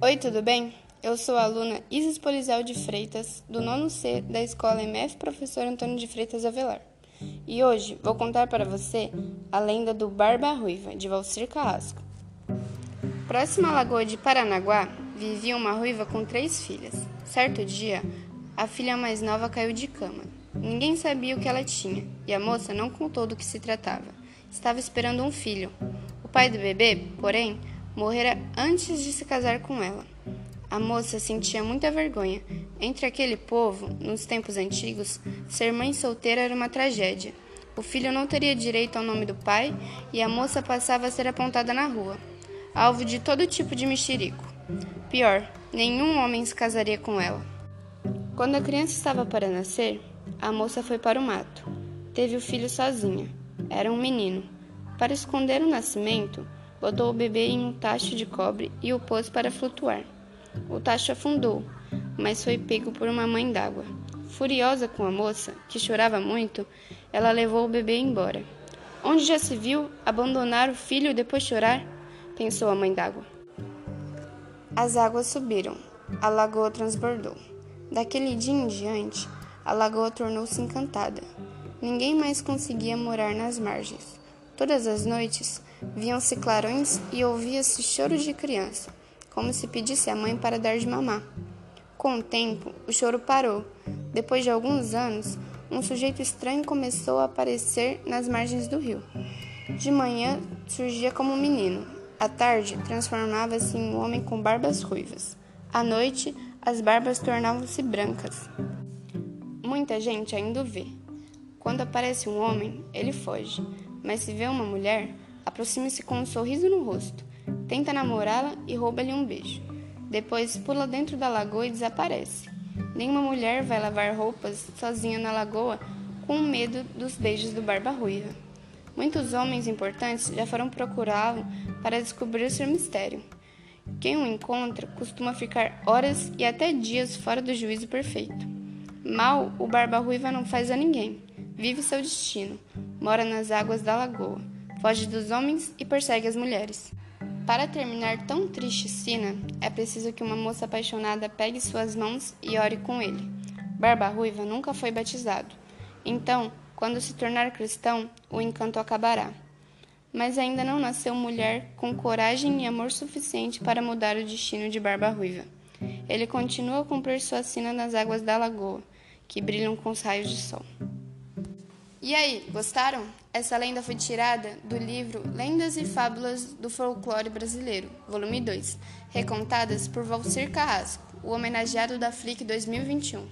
Oi, tudo bem? Eu sou a aluna Isis Polizel de Freitas, do nono C da Escola MF Professor Antônio de Freitas Avelar. E hoje vou contar para você a lenda do Barba Ruiva, de Valcir Carrasco. Próxima à lagoa de Paranaguá, vivia uma ruiva com três filhas. Certo dia, a filha mais nova caiu de cama. Ninguém sabia o que ela tinha, e a moça não contou do que se tratava. Estava esperando um filho. O pai do bebê, porém, morrera antes de se casar com ela. A moça sentia muita vergonha. Entre aquele povo, nos tempos antigos, ser mãe solteira era uma tragédia. O filho não teria direito ao nome do pai e a moça passava a ser apontada na rua, alvo de todo tipo de mexerico. Pior, nenhum homem se casaria com ela. Quando a criança estava para nascer, a moça foi para o mato. Teve o filho sozinha. Era um menino. Para esconder o nascimento, botou o bebê em um tacho de cobre e o pôs para flutuar. O tacho afundou, mas foi pego por uma mãe d'água. Furiosa com a moça, que chorava muito, ela levou o bebê embora. Onde já se viu abandonar o filho depois de chorar? pensou a mãe d'água. As águas subiram, a lagoa transbordou. Daquele dia em diante, a lagoa tornou-se encantada. Ninguém mais conseguia morar nas margens. Todas as noites, Viam-se clarões e ouvia-se choro de criança, como se pedisse à mãe para dar de mamar. Com o tempo, o choro parou. Depois de alguns anos, um sujeito estranho começou a aparecer nas margens do rio. De manhã, surgia como um menino. À tarde, transformava-se em um homem com barbas ruivas. À noite, as barbas tornavam-se brancas. Muita gente ainda o vê. Quando aparece um homem, ele foge, mas se vê uma mulher, Aproxima-se com um sorriso no rosto, tenta namorá-la e rouba-lhe um beijo. Depois pula dentro da lagoa e desaparece. Nenhuma mulher vai lavar roupas sozinha na lagoa com medo dos beijos do Barba Ruiva. Muitos homens importantes já foram procurá-lo para descobrir seu mistério. Quem o encontra costuma ficar horas e até dias fora do juízo perfeito. Mal o Barba Ruiva não faz a ninguém. Vive seu destino, mora nas águas da lagoa foge dos homens e persegue as mulheres. Para terminar tão triste cena, é preciso que uma moça apaixonada pegue suas mãos e ore com ele. Barba Ruiva nunca foi batizado. Então, quando se tornar cristão, o encanto acabará. Mas ainda não nasceu mulher com coragem e amor suficiente para mudar o destino de Barba Ruiva. Ele continua a cumprir sua sina nas águas da lagoa, que brilham com os raios de sol. E aí, gostaram? Essa lenda foi tirada do livro Lendas e Fábulas do Folclore Brasileiro, volume 2, recontadas por Valcir Carrasco, o homenageado da FLIC 2021.